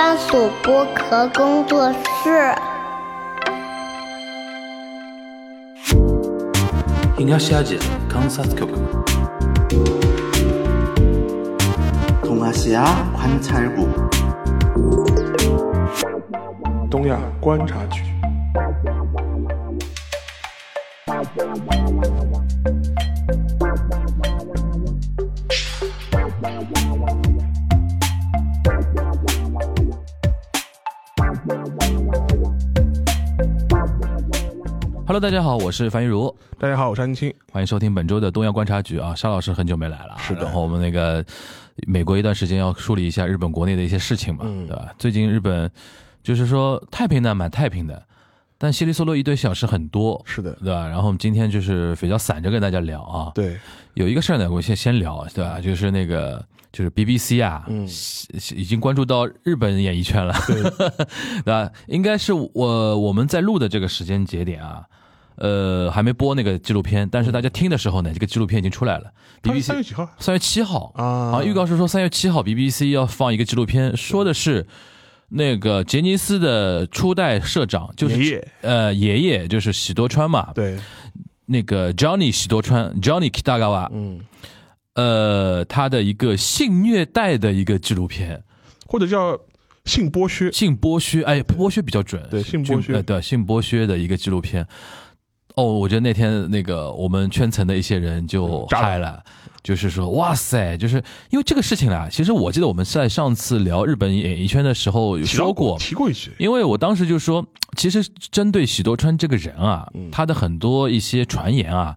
专属剥壳工作室。东亚西亚观察局。东亚观察局。Hello，大家好，我是樊玉茹，大家好，我是安青。欢迎收听本周的东亚观察局啊。沙老师很久没来了啊，是的然后我们那个美国一段时间要梳理一下日本国内的一些事情嘛，嗯对吧？最近日本就是说太平呢，蛮太平的，但稀里嗦啰一堆小事很多，是的，对吧？然后我们今天就是比较散着跟大家聊啊。对，有一个事儿呢，我先先聊，对吧？就是那个就是 BBC 啊，嗯已经关注到日本演艺圈了，对 对吧？应该是我我们在录的这个时间节点啊，呃，还没播那个纪录片，但是大家听的时候呢，这个纪录片已经出来了。BBC 三月几号。三月七号。啊？好像预告是说三月七号 BBC 要放一个纪录片，说的是。那个杰尼斯的初代社长就是爷爷。呃爷爷就是喜多川嘛，对，那个 Johnny 喜多川 Johnny Kitagawa，嗯，呃，他的一个性虐待的一个纪录片，或者叫性剥削，性剥削，哎，剥削比较准，对性剥削。呃，对，性剥削的一个纪录片。哦，我觉得那天那个我们圈层的一些人就嗨了，就是说，哇塞，就是因为这个事情啦。其实我记得我们在上次聊日本演艺圈的时候有说过，提过一句，因为我当时就说，其实针对喜多川这个人啊，嗯。他的很多一些传言啊，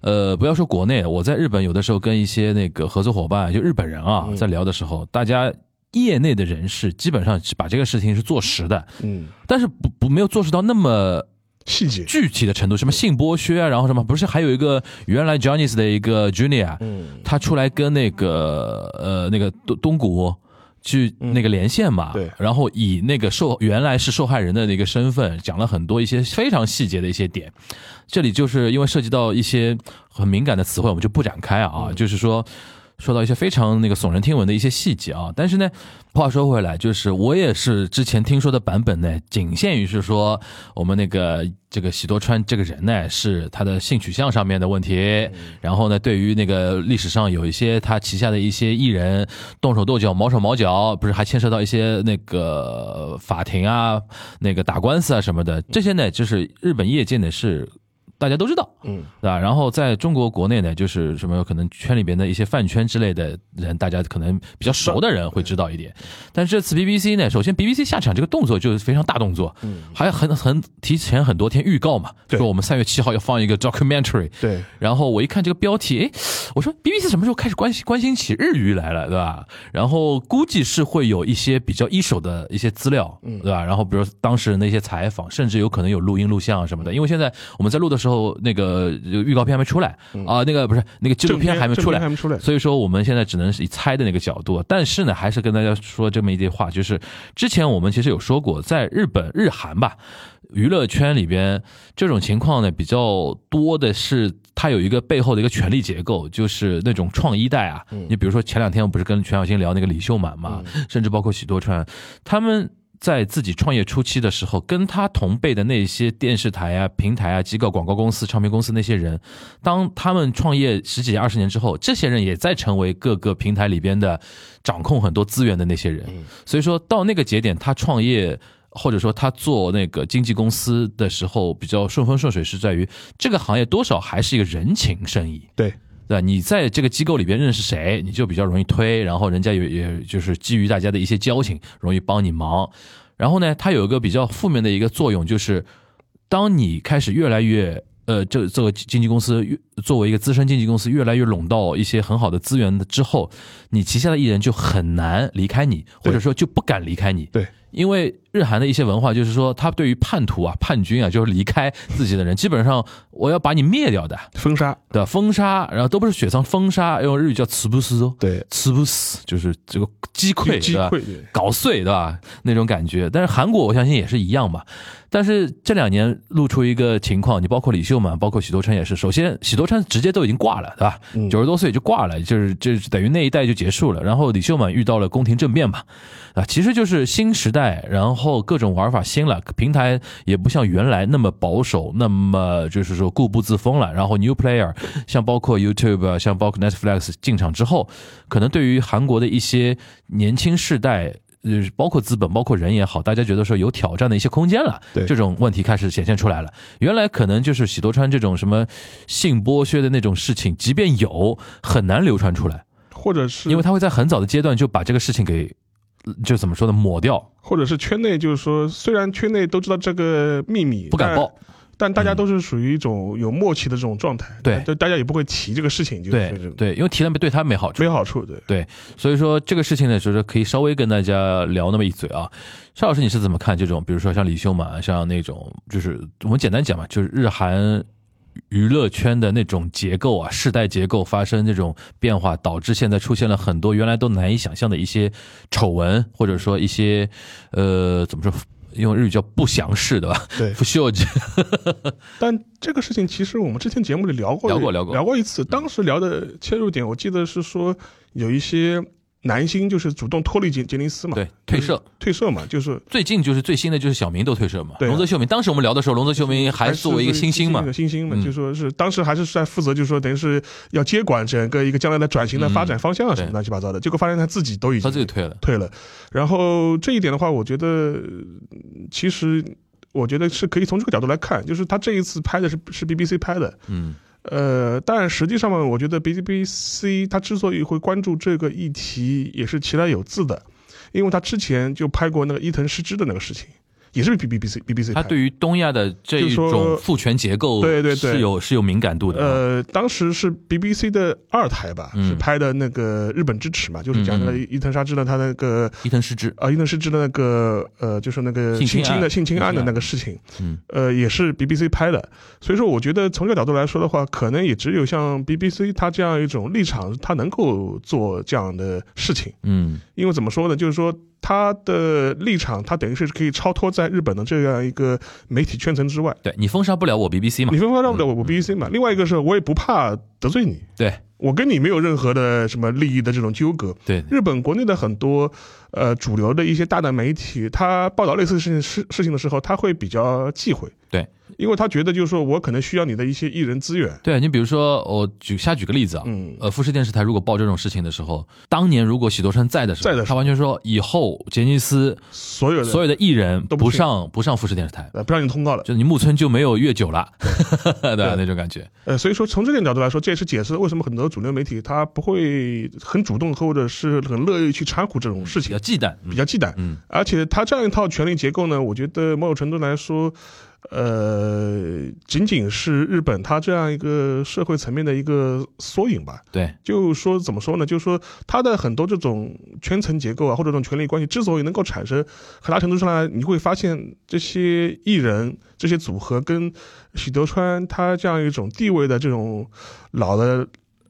呃，不要说国内，我在日本有的时候跟一些那个合作伙伴，就日本人啊，嗯在聊的时候，大家业内的人士基本上是把这个事情是坐实的，嗯，但是不不没有坐实到那么细节，具体的程度，什么性剥削啊，然后什么，不是还有一个原来 Johnny's 的一个 Junior，嗯，他出来跟那个呃那个东东谷去那个连线嘛，对然后以那个受原来是受害人的那个身份，讲了很多一些非常细节的一些点。这里就是因为涉及到一些很敏感的词汇，我们就不展开啊，就是说。说到一些非常那个耸人听闻的一些细节啊，但是呢，话说回来，就是我也是之前听说的版本呢，仅限于是说我们那个这个喜多川这个人呢，是他的性取向上面的问题，然后呢，对于那个历史上有一些他旗下的一些艺人动手动脚、毛手毛脚，不是还牵涉到一些那个法庭啊、那个打官司啊什么的，这些呢，就是日本业界呢是。大家都知道，嗯，对吧？然后在中国国内呢，就是什么可能圈里边的一些饭圈之类的人，大家可能比较熟的人会知道一点。但这次 BBC 呢，首先 BBC 下场这个动作就是非常大动作，嗯，还很很提前很多天预告嘛，对说我们三月七号要放一个 documentary，对，然后我一看这个标题，哎，我说 BBC 什么时候开始关心关心起日语来了，对吧？然后估计是会有一些比较一手的一些资料，嗯对吧？然后比如当事人的一些采访，甚至有可能有录音录像什么的。因为现在我们在录的时候，那个预告片还没出来。啊，那个不是那个纪录片还没出来。还，没出来，所以说我们现在只能是以猜的那个角度，但是呢，还是跟大家说这么一句话，就是之前我们其实有说过，在日本、日韩吧娱乐圈里边，这种情况呢比较多的是，它有一个背后的一个权力结构，就是那种创一代啊。你比如说前两天我不是跟全小新聊那个李秀满嘛，甚至包括许多川，他们。在自己创业初期的时候，跟他同辈的那些电视台啊、平台啊、机构、广告公司、唱片公司那些人，当他们创业十几年、二十年之后，这些人也在成为各个平台里边的掌控很多资源的那些人。所以说到那个节点，他创业或者说他做那个经纪公司的时候，比较顺风顺水，是在于这个行业多少还是一个人情生意。对，对吧？你在这个机构里边认识谁，你就比较容易推，然后人家也也就是基于大家的一些交情，容易帮你忙。然后呢，它有一个比较负面的一个作用，就是当你开始越来越呃，这这个经纪公司越作为一个资深经纪公司，越来越拢到一些很好的资源的之后，你旗下的艺人就很难离开你，或者说就不敢离开你。对，因为日韩的一些文化就是说，他对于叛徒啊、叛军啊，就是离开自己的人，基本上我要把你灭掉的，封杀，对吧？封杀，然后都不是雪藏，封杀，用日语叫茨布斯哦，对，茨布斯就是这个击溃，击溃，搞碎，对吧？那种感觉。但是韩国我相信也是一样吧。但是这两年露出一个情况，你包括李秀满，包括许多川也是。首先，许多川直接都已经挂了，对吧？嗯九十多岁就挂了，就是就是等于那一代就结束了。然后李秀满遇到了宫廷政变嘛，啊，其实就是新时代，然后各种玩法新了，平台也不像原来那么保守，那么就是说固步自封了。然后 new player，像包括 YouTube 啊，像包括 Netflix 进场之后，可能对于韩国的一些年轻世代。呃，包括资本，包括人也好，大家觉得说有挑战的一些空间了，对这种问题开始显现出来了。原来可能就是喜多川这种什么性剥削的那种事情，即便有，很难流传出来，或者是因为他会在很早的阶段就把这个事情给，呃就怎么说呢，抹掉，或者是圈内，就是说，虽然圈内都知道这个秘密，不敢报。但大家都是属于一种有默契的这种状态，对就大家也不会提这个事情，就是对这种对，因为提了对他没好处没。好处，对。对，所以说这个事情呢，就是可以稍微跟大家聊那么一嘴啊。邵老师，你是怎么看这种？比如说像李秀满，像那种，就是我们简单讲嘛，就是日韩娱乐圈的那种结构啊，世代结构发生这种变化，导致现在出现了很多原来都难以想象的一些丑闻，或者说一些呃怎么说，用日语叫不祥事，对吧？对不秀吉，但这个事情其实我们之前节目里聊过，聊过聊过聊过一次。当时聊的切入点，我记得是说有一些男星就是主动脱离杰杰尼斯嘛，对，退社。退社嘛，就是最近就是最新的就是小明都退社嘛，对啊龙泽秀明。当时我们聊的时候，龙泽秀明还是作为一个新星嘛一个，新星嘛，嗯就说是当时还是在负责，就是说等于是要接管整个一个将来的转型的发展方向啊什么乱七八糟的。结果发现他自己都已经他自己退了。退了。然后这一点的话，我觉得呃其实我觉得是可以从这个角度来看，就是他这一次拍的是是 BBC 拍的，嗯呃，但实际上嘛，我觉得 BBC 他之所以会关注这个议题，也是其来有自的，因为他之前就拍过那个伊藤诗织的那个事情，也是 B BBC BBC 拍的。他对于东亚的这一种父权结构，对对对。是有是有敏感度的。啊。呃，当时是 BBC 的二台吧，嗯。是拍的那个日本之耻嘛，就是讲那个嗯。伊藤沙织的他那个伊藤诗织，啊，伊藤诗织的那个呃，就是那个性侵的性侵案的那个事情，嗯。呃，也是 BBC 拍的，所以说我觉得从这个角度来说的话，可能也只有像 BBC 他这样一种立场，他能够做这样的事情，嗯。因为怎么说呢，就是说它的立场，他等于是可以超脱在日本的这样一个媒体圈层之外。对你封杀不了我 BBC 嘛。你？封杀不了我我 BBC 嘛，另外一个是我也不怕得罪你，对。我跟你没有任何的什么利益的这种纠葛，对，日本国内的很多呃主流的一些大的媒体，他报道类似事情事事情的时候，他会比较忌讳，对，因为他觉得就是说我可能需要你的一些艺人资源，对你比如说，我举瞎举个例子啊，嗯。呃，富士电视台如果报这种事情的时候，当年如果喜多川在的时候，在的时候。他完全说以后杰尼斯所有的所有的艺人都不上不上富士电视台，呃不让你通告了，就你木村就没有月久了，对。吧那种感觉。呃，所以说从这点角度来说，这也是解释为什么很多主流媒体他不会很主动或者是很乐意去掺和这种事情。比较，忌惮，比较忌惮，嗯。而且他这样一套权力结构呢，我觉得某种程度来说，呃，仅仅是日本它这样一个社会层面的一个缩影吧。对，就说怎么说呢？就说它的很多这种圈层结构啊，或者这种权力关系，之所以能够产生，很大程度上来，你会发现这些艺人、这些组合跟许德川他这样一种地位的这种老的。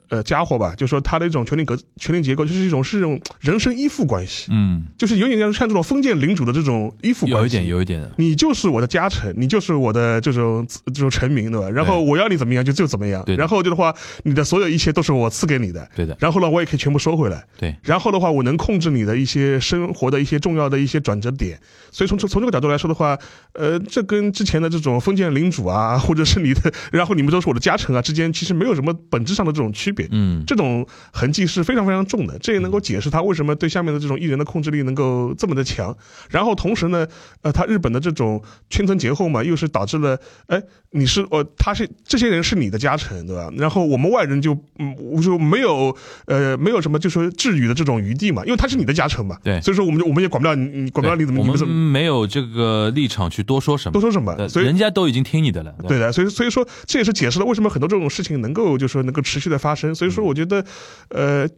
呃，家伙吧，就说他的一种权力格、权力结构，就是一种是一种人身依附关系，嗯，就是有点像像这种封建领主的这种依附关系，有一点，有一点。的，你就是我的家臣，你就是我的这种这种臣民，对吧？然后我要你怎么样就就怎么样。对，然后就的话，你的所有一切都是我赐给你的，对的，然后呢，我也可以全部收回来，对，然后的话，我能控制你的一些生活的一些重要的一些转折点，所以从从从这个角度来说的话，呃，这跟之前的这种封建领主啊，或者是你的，然后你们都是我的家臣啊之间，其实没有什么本质上的这种区别，嗯，这种痕迹是非常非常重的，这也能够解释他为什么对下面的这种艺人的控制力能够这么的强。然后同时呢，呃，他日本的这种圈层结构嘛，又是导致了，哎，你是呃，他是这些人是你的家臣，对吧？然后我们外人就嗯，我就没有呃，没有什么就说治愈的这种余地嘛，因为他是你的家臣嘛，对所以说我们就我们也管不了你，你管不了你怎么我们你们怎么没有这个立场去多说什么多，说什么，对所以人家都已经听你的了，吧对的，所以所以说这也是解释了为什么很多这种事情能够就说能够持续的发生。所以说，我觉得，呃。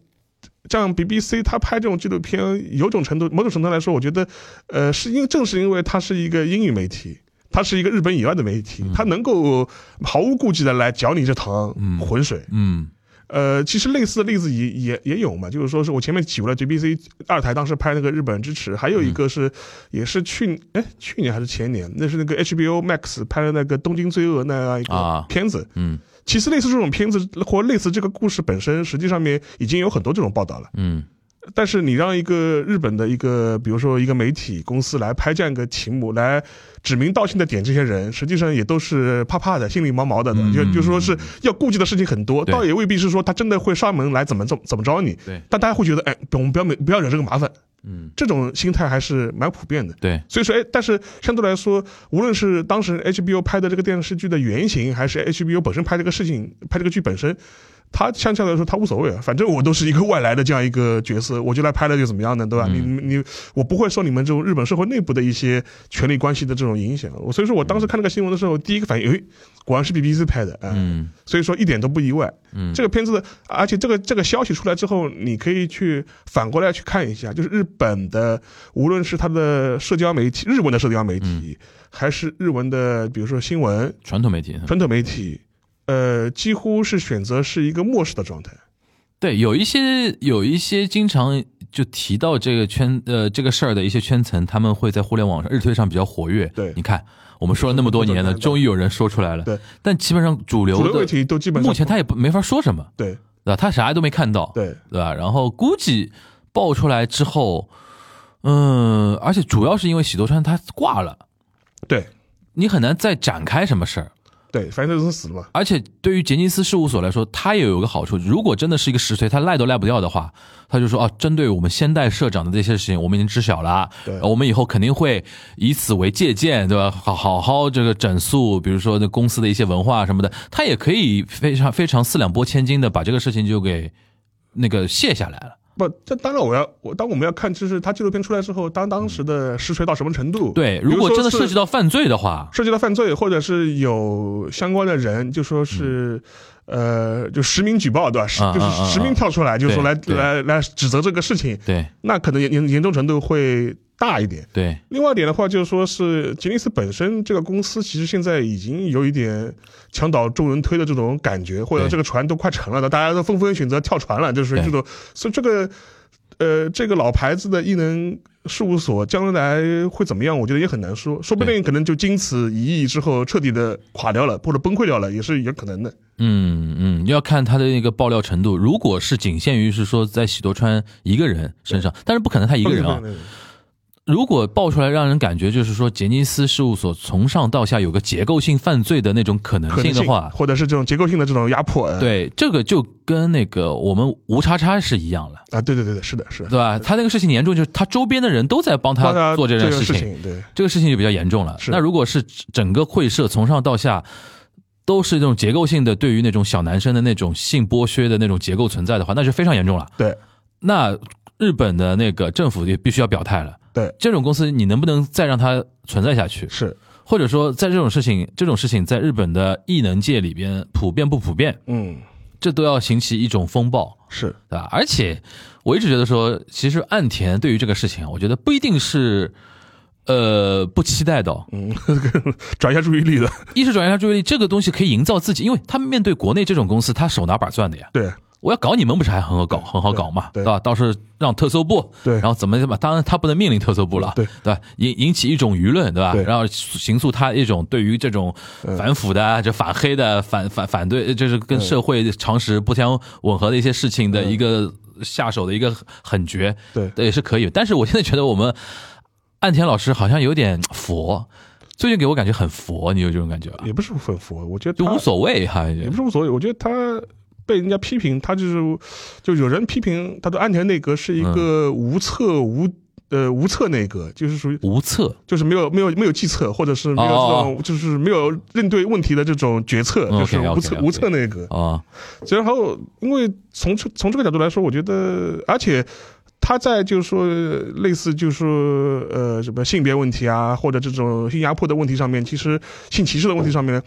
像 BBC 它拍这种纪录片，有种程度某种程度来说，我觉得，呃，是因正是因为它是一个英语媒体。它是一个日本以外的媒体，它能够毫无顾忌的来搅你这趟浑水。嗯，呃，其实类似的例子也也也有嘛，就是说是我前面举过了 BBC 二台当时拍那个日本人之耻，还有一个是也是去哎去年还是前年，那是那个 HBO Max 拍的那个东京罪恶那样一个片子。嗯，其实类似这种片子或类似这个故事本身，实际上面已经有很多这种报道了。嗯。但是你让一个日本的一个，比如说一个媒体公司来拍这样一个题目，来指名道姓的点这些人，实际上也都是怕怕的，心里毛毛的，就就说是要顾忌的事情很多，倒也未必是说他真的会上门来怎么怎怎么着你。对，但大家会觉得，哎，我们不要没不要惹这个麻烦。嗯，这种心态还是蛮普遍的。对，所以说，哎，但是相对来说，无论是当时 HBO 拍的这个电视剧的原型，还是 HBO 本身拍这个事情、拍这个剧本身。他相对来说，他无所谓啊，反正我都是一个外来的这样一个角色，我就来拍了，就怎么样呢，对吧？你你我不会受你们这种日本社会内部的一些权力关系的这种影响。所以说我当时看那个新闻的时候，第一个反应，哎，果然是 BBC 拍的，嗯，所以说一点都不意外。嗯，这个片子，而且这个这个消息出来之后，你可以去反过来去看一下，就是日本的，无论是他的社交媒体，日文的社交媒体，还是日文的，比如说新闻，传统媒体，传统媒体。呃，几乎是选择是一个漠视的状态。对，有一些有一些经常就提到这个圈呃这个事儿的一些圈层，他们会在互联网上日推上比较活跃。对，你看我们说了那么多年了，终于有人说出来了。对，但基本上主流的问题都基本目前他也不没法说什么。对，对吧？他啥都没看到。对，对吧？然后估计爆出来之后，嗯，而且主要是因为喜多川他挂了。对，你很难再展开什么事儿。对，反正都是死了嘛。而且对于杰尼斯事务所来说，他也有个好处，如果真的是一个实锤，他赖都赖不掉的话，他就说啊，针对我们先代社长的这些事情，我们已经知晓了，对，我们以后肯定会以此为借鉴，对吧？好好好，这个整肃，比如说那公司的一些文化什么的，他也可以非常非常四两拨千斤的把这个事情就给那个卸下来了。不，这当然我要我当我们要看，就是他纪录片出来之后，当当时的实锤到什么程度？对，如果真的涉及到犯罪的话，涉及到犯罪，或者是有相关的人，就说是，呃，就实名举报，对吧？实就是实名跳出来，就是说来来来指责这个事情，对，那可能严严严重程度会。大一点，对。另外一点的话，就是说是吉尼斯本身这个公司，其实现在已经有一点墙倒众人推的这种感觉，或者这个船都快沉了的，大家都纷纷选择跳船了，就是这种。所以这个，呃，这个老牌子的艺能事务所将来会怎么样？我觉得也很难说，说不定可能就经此一役之后彻底的垮掉了，或者崩溃掉了，也是有可能的。嗯嗯，要看他的那个爆料程度。如果是仅限于是说在喜多川一个人身上，但是不可能他一个人啊。如果爆出来，让人感觉就是说杰尼斯事务所从上到下有个结构性犯罪的那种可能性的话，或者是这种结构性的这种压迫，对，这个就跟那个我们吴叉叉是一样了啊，对对对对，是的，是的，对吧？他那个事情严重，就是他周边的人都在帮他做这件事情，对，这个事情就比较严重了。那如果是整个会社从上到下都是这种结构性的，对于那种小男生的那种性剥削的那种结构存在的话，那就非常严重了。对，那日本的那个政府也必须要表态了。对这种公司，你能不能再让它存在下去？是，或者说，在这种事情，这种事情在日本的异能界里边普遍不普遍？嗯，这都要引起一种风暴，是对吧？而且我一直觉得说，其实岸田对于这个事情，我觉得不一定是，呃，不期待的，嗯，转移下注意力的，一是转移下注意力，这个东西可以营造自己，因为他们面对国内这种公司，他手拿把攥的呀，对。我要搞你们不是还很好搞，很好搞嘛，对吧？倒是让特搜部，对，然后怎么怎么，当然他不能命令特搜部了，对对吧？引引起一种舆论，对吧？然后形塑他一种对于这种反腐的、就反黑的、反反反对，就是跟社会常识不相吻合的一些事情的一个下手的一个狠绝，对，也是可以。但是我现在觉得我们岸田老师好像有点佛，最近给我感觉很佛，你有这种感觉吧？也不是很佛，我觉得就无所谓哈，也不是无所谓，我觉得他。被人家批评，他就是，就有人批评他的安全内阁是一个无策无呃无策内阁，就是属于无策，就是没有没有没有计策，或者是没有这种就是没有应对问题的这种决策，就是无策无策内阁啊。然后，因为从从这个角度来说，我觉得，而且他在就是说类似就是说呃什么性别问题啊，或者这种性压迫的问题上面，其实性歧视的问题上面。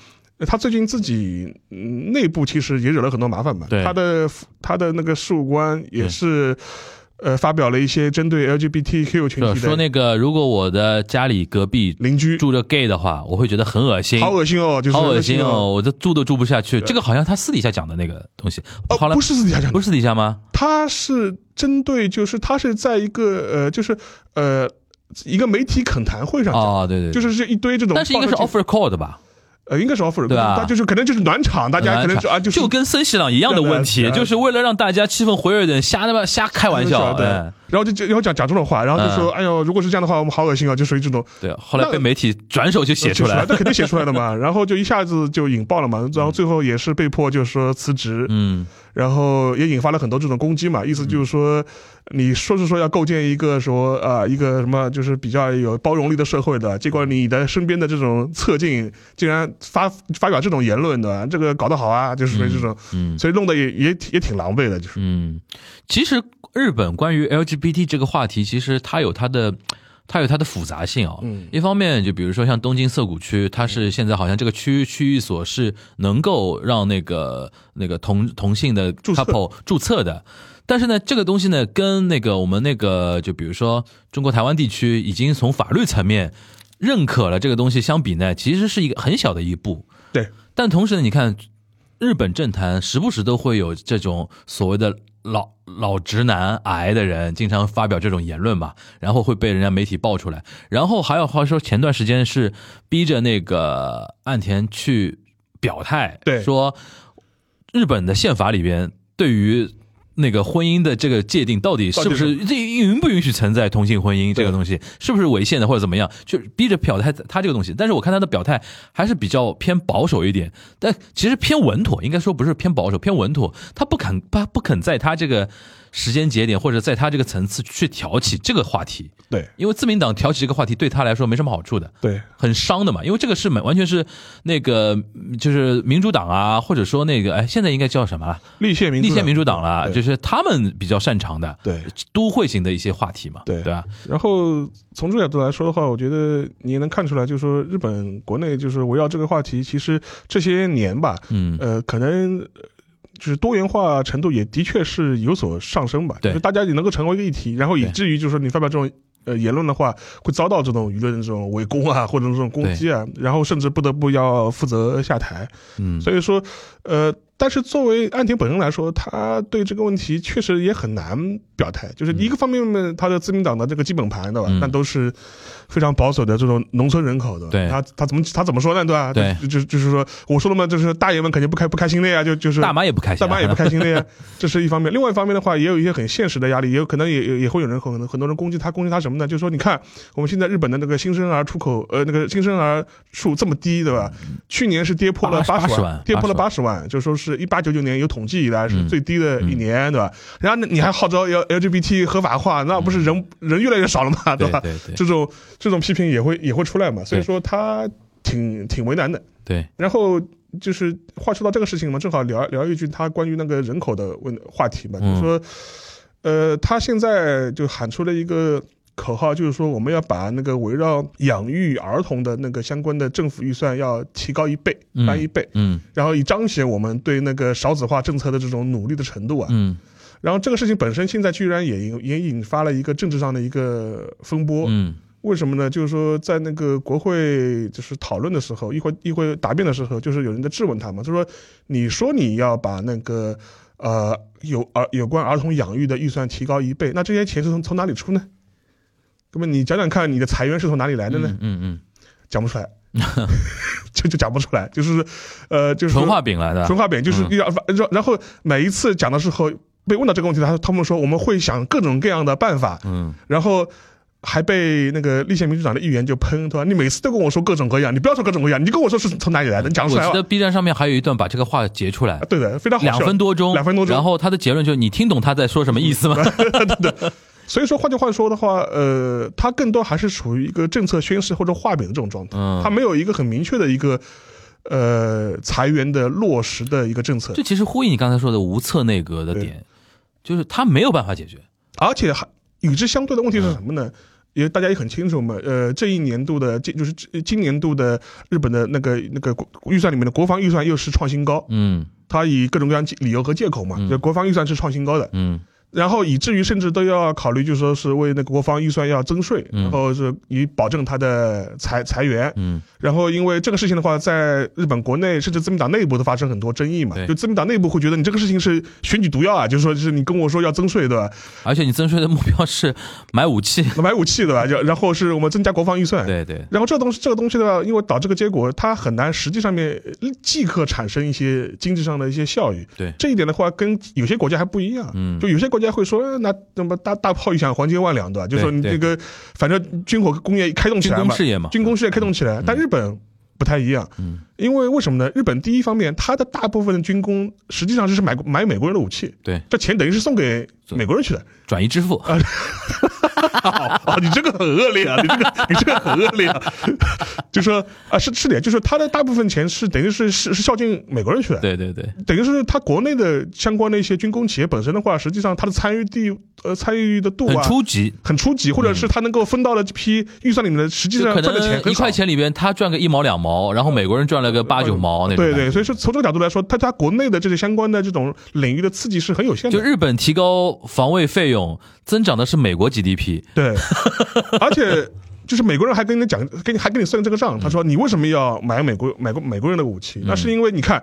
他最近自己嗯内部其实也惹了很多麻烦嘛。对他的他的那个事务官也是，呃，发表了一些针对 LGBTQ 群体的说那个，如果我的家里隔壁邻居，住着 gay 的话，我会觉得很恶心，好恶心哦，就是好恶心哦。哦，我这住都住不下去。这个好像他私底下讲的那个东西，好哦，了不，是私底下讲的不，是私底下吗？他是针对，就是他是在一个呃，就是呃一个媒体恳谈会上讲，哦，对对，就是是一堆这种，但是应该是 offer call 的吧？呃，应该是 offer，对吧他就是可能就是暖场，大家可能就啊，就是就跟森喜朗一样的问题，就是为了让大家气氛活跃一点，瞎他妈瞎开玩笑。对，哎然后就就然后讲讲这种话，然后就说，嗯。哎呦，如果是这样的话，我们好恶心啊，就属于这种。对，后来被媒体转手就写出来。了那。肯定写出来的嘛，然后就一下子就引爆了嘛，然后最后也是被迫就是说辞职，嗯，然后也引发了很多这种攻击嘛，意思就是说，你说是说要构建一个说啊、一个什么就是比较有包容力的社会的，结果你的身边的这种侧镜竟然发发表这种言论的，这个搞得好啊，就是属于这种，嗯所以弄得也也也挺狼狈的，就是。嗯，其实日本关于 LGBT 这个话题，其实它有它的。它有它的复杂性啊、嗯一方面就比如说像东京涩谷区，它是现在好像这个区区域所是能够让那个那个同同性的 couple 注册的，但是呢，这个东西呢，跟那个我们那个就比如说中国台湾地区已经从法律层面认可了这个东西相比呢，其实是一个很小的一步。对，但同时呢，你看日本政坛时不时都会有这种所谓的老老直男癌的人，经常发表这种言论嘛，然后会被人家媒体爆出来。然后还有话说，前段时间是逼着那个岸田去表态，对说日本的宪法里边对于。那个婚姻的这个界定到底是不是这允不允许存在同性婚姻这个东西，是不是违宪的或者怎么样？就逼着表态他这个东西。但是我看他的表态还是比较偏保守一点，但其实偏稳妥，应该说不是偏保守，偏稳妥。他不肯他不肯在他这个时间节点或者在他这个层次去挑起这个话题，对。因为自民党挑起这个话题对他来说没什么好处的。对。很伤的嘛，因为这个是完完全是那个嗯就是民主党啊，或者说那个哎，现在应该叫什么了？立宪民主立宪民主党了，就是他们比较擅长的，对。都会型的一些话题嘛，对。对吧？然后从这个角度来说的话，我觉得你也能看出来，就是说日本国内就是围绕这个话题，其实这些年吧，嗯。呃，可能呃就是多元化程度也的确是有所上升吧。对就是大家也能够成为一个议题，然后以至于就是说你发表这种呃言论的话，会遭到这种舆论的这种围攻啊，或者这种攻击啊，然后甚至不得不要负责下台。嗯，所以说，呃，但是作为岸田本人来说，他对这个问题确实也很难表态。就是一个方面呢，他的自民党的这个基本盘，对吧？嗯那都是非常保守的这种农村人口的。对他他怎么他怎么说呢？对吧？对就就就是说，我说了嘛，就是大爷们肯定不开不开心的呀，就就是大妈也不开心啊，大妈也不开心的呀，这是一方面。另外一方面的话，也有一些很现实的压力，也有可能也也也会有人可能很多人攻击他，攻击他什么呢？就是说，你看我们现在日本的那个新生儿出口，呃，那个新生儿数这么低，对吧？去年是跌破了八十80万跌破了80八十万，就说是一八九九年有统计以来是嗯最低的一年，对吧？然后你还号召要 LGBT 合法化，那不是人人越来越少了嘛，吧？对对对这种这种批评也会也会出来嘛，所以说他挺挺为难的。对，然后就是话说到这个事情嘛，正好聊聊一句他关于那个人口的问话题嘛，嗯就是说，呃，他现在就喊出了一个口号，就是说我们要把那个围绕养育儿童的那个相关的政府预算要提高一倍，嗯翻一倍，嗯然后以彰显我们对那个少子化政策的这种努力的程度啊。嗯然后这个事情本身现在居然也引也引发了一个政治上的一个风波，嗯为什么呢？就是说，在那个国会就是讨论的时候，议会议会答辩的时候，就是有人在质问他嘛，就说你说你要把那个呃有儿有关儿童养育的预算提高一倍，那这些钱是从从哪里出呢？那么你讲讲看，你的财源是从哪里来的呢？嗯嗯讲不出来，就就讲不出来，就是呃，就嗯，是说纯画饼来的，纯画饼，就是然然后每一次讲的时候被问到这个问题，他他们说我们会想各种各样的办法，嗯然后还被那个立宪民主党的议员就喷，对吧？你每次都跟我说各种各样，你不要说各种各样，你就跟我说是从哪里来的，你讲出来。我记得 B 站上面还有一段把这个话截出来啊，对的，非常好笑。两分多钟，两分多钟然后他的结论就是你听懂他在说什么意思吗？所以说，换句话说的话，呃，它更多还是处于一个政策宣示或者画饼的这种状态，嗯。它没有一个很明确的一个呃裁员的落实的一个政策。这，其实呼应你刚才说的无策内阁的点，就是他没有办法解决。而且还与之相对的问题是什么呢？因为大家也很清楚嘛，呃，这一年度的今就是今今年度的日本的那个那个预算里面的国防预算又是创新高，嗯。他以各种各样理由和借口嘛，就国防预算是创新高的，嗯然后以至于甚至都要考虑，就说是为那个国防预算要增税，嗯然后是以保证它的裁裁员。嗯然后因为这个事情的话，在日本国内甚至自民党内部都发生很多争议嘛对，就自民党内部会觉得你这个事情是选举毒药啊，就是说就是你跟我说要增税对吧？而且你增税的目标是买武器，买武器对吧？就然后是我们增加国防预算。对对，然后这个东西，这个东西的话，因为导致个结果，它很难实际上面即刻产生一些经济上的一些效益。对这一点的话，跟有些国家还不一样。嗯就有些国家会说，呃那怎么大大炮一响，黄金万两，对吧？就说你这个，反正军火工业开动起来嘛，工事业嘛，军工事业开动起来。但日本不太一样，嗯因为为什么呢？日本第一方面，它的大部分的军工实际上就是买买美国人的武器，对，这钱等于是送给美国人去的。转移支付，啊，你这个很恶劣啊！你这个你这个很恶劣啊！就说啊，是是的，就是他的大部分钱是等于是是是孝敬美国人去的，对对对，等于是他国内的相关的一些军工企业本身的话，实际上它的参与地呃参与的度很啊初级，很初级，或者是他能够分到了这批预算里面的，实际上赚的钱一块。钱里边他赚个一毛两毛，然后美国人赚了个八九毛那种。对对，所以说从这个角度来说，它它国内的这些相关的这种领域的刺激是很有限的。就日本提高防卫费用，增长的是美国 GDP。对，而且就是美国人还跟你讲，跟你还跟你算这个账，他说你为什么要买美国买国美国人的武器？那是因为你看。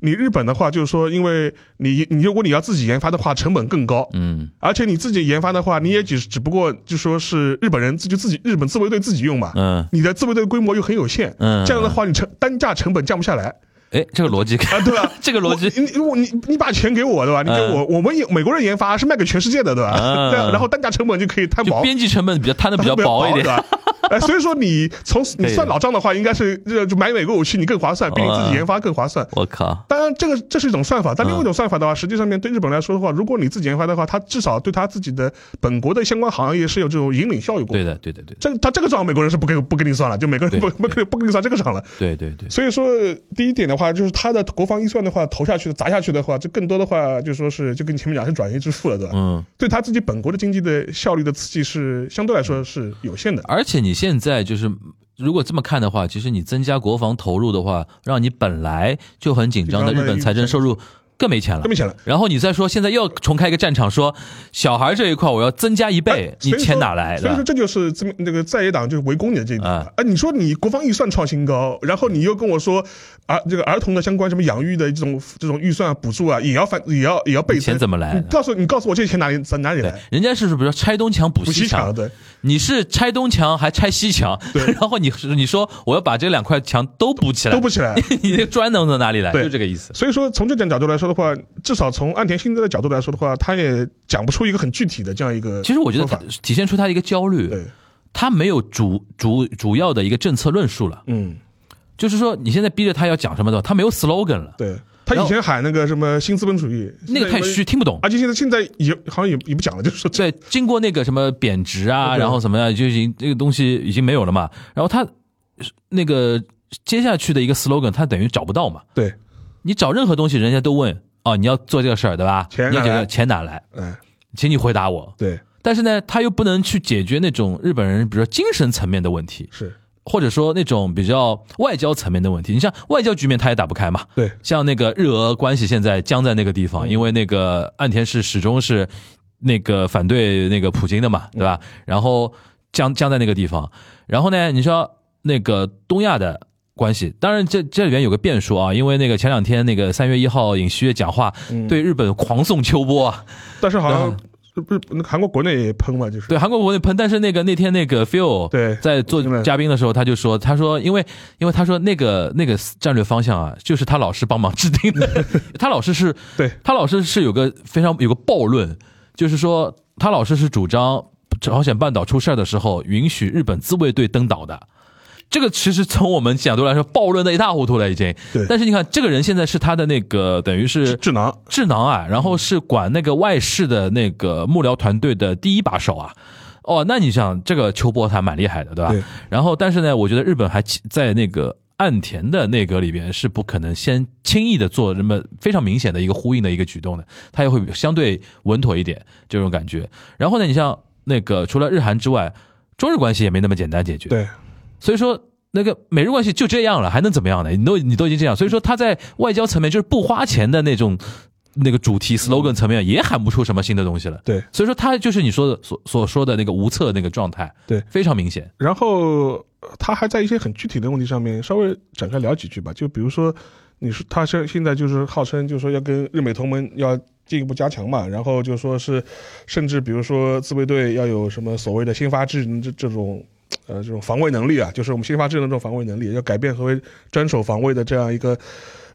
你日本的话，就是说，因为你你如果你要自己研发的话，成本更高，嗯，而且你自己研发的话，你也只只不过就说是日本人自就自己日本自卫队自己用嘛，嗯你的自卫队规模又很有限，嗯这样的话你成单价成本降不下来哎，这个逻辑啊，对吧？这个逻辑我你我你你把钱给我对吧？你给我，我们美国人研发是卖给全世界的对吧？嗯 然后单价成本就可以摊薄，就边际成本比较摊的比较薄一点。对吧？哎，所以说你从你算老账的话，应该是呃就买美国武器你更划算，比你自己研发更划算。我靠，当然，这个这是一种算法，但另外一嗯种算法的话，实际上面对日本来说的话，如果你自己研发的话，它至少对它自己的本国的相关行业是有这种引领效益过。对的，对的，对的，这他这个账美国人是不给不给你算了，就美国人不对不跟不给你算这个账了。对对对，所以说，第一点的话，就是他的国防预算的话投下去的砸下去的话，这更多的话就说是就跟你前面讲是转移支付了，对吧？嗯。对他自己本国的经济的效率的刺激是相对来说是有限的。而且你现在就是，如果这么看的话，其实你增加国防投入的话，让你本来就很紧张的日本财政收入更没钱了更。没钱了。然后你再说现在又要重开一个战场，说小孩这一块我要增加一倍哎，你钱哪来？所以说？这就是这么那个在野党就是围攻你的这一点啊啊！你说你国防预算创新高，然后你又跟我说啊，这个儿童的相关什么养育的这种这种预算补助啊，也要反也要也要倍增，钱怎么来你告诉你告诉我这些钱哪里哪里来？，人家是不是比如说拆东墙补西墙，对。你是拆东墙还拆西墙，对 然后你你说我要把这两块墙都补起来，都补起来 你这砖能从哪里来？对就这个意思。所以说，从这点角度来说的话，至少从岸田信在的角度来说的话，他也讲不出一个很具体的这样一个。其实我觉得他体现出他的一个焦虑，对，他没有主主主要的一个政策论述了。嗯，就是说，你现在逼着他要讲什么的，他没有 slogan 了，对他以前喊那个什么新资本主义，那个太虚，，听不懂。而且现在现在也好像也也不讲了，就是说对，经过那个什么贬值啊，然后什么的，就已经那个东西已经没有了嘛。然后他那个接下去的一个 slogan，他等于找不到嘛。对，你找任何东西，人家都问哦，你要做这个事儿，对吧？你要这个钱哪来钱哪来？嗯，请你回答我。对，但是呢，他又不能去解决那种日本人，比如说精神层面的问题，是或者说那种比较外交层面的问题。你像外交局面，他也打不开嘛。对，像那个日俄关系现在僵在那个地嗯方，因为那个岸田是始终是那个反对那个普京的嘛，对吧？然后僵僵在那个地方，然后呢，你说那个东亚的。关系，当然这这里边有个变数啊，因为那个前两天那个三月一号尹锡悦讲话，嗯对日本狂送秋波啊，但是好像啊不是那韩国国内也喷嘛，就是。对韩国国内喷，但是那个那天那个 Phil 对在做嘉宾的时候，他就说，他说因为因为他说那个那个战略方向啊，就是他老师帮忙制定的，他老师是对。他老师是有个非常有个暴论，就是说他老师是主张朝鲜半岛出事儿的时候允许日本自卫队登岛的。这个其实从我们角度来说，暴论的一塌糊涂了已经。对但是你看，这个人现在是他的那个等于是智囊，智囊啊，然后是管那个外事的那个幕僚团队的第一把手啊。哦，那你想这个秋波他蛮厉害的，对吧？对然后，但是呢，我觉得日本还在那个岸田的内阁里边是不可能先轻易的做这么非常明显的一个呼应的一个举动的，他也会相对稳妥一点这种感觉。然后呢，你像那个除了日韩之外，中日关系也没那么简单解决。对，所以说那个美日关系就这样了，还能怎么样呢？你都你都已经这样，所以说他在外交层面就是不花钱的那种那个主题 slogan 层面也喊不出什么新的东西了。对，所以说他就是你说的所所说的那个无策那个状态，对非常明显。然后呃他还在一些很具体的问题上面稍微展开聊几句吧，就比如说，你说他现现在就是号称就是说要跟日美同盟要进一步加强嘛，然后就说是，甚至比如说自卫队要有什么所谓的先发制人这这种。呃，这种防卫能力啊，就是我们新发制人的这种防卫能力，要改变何为专守防卫的这样一个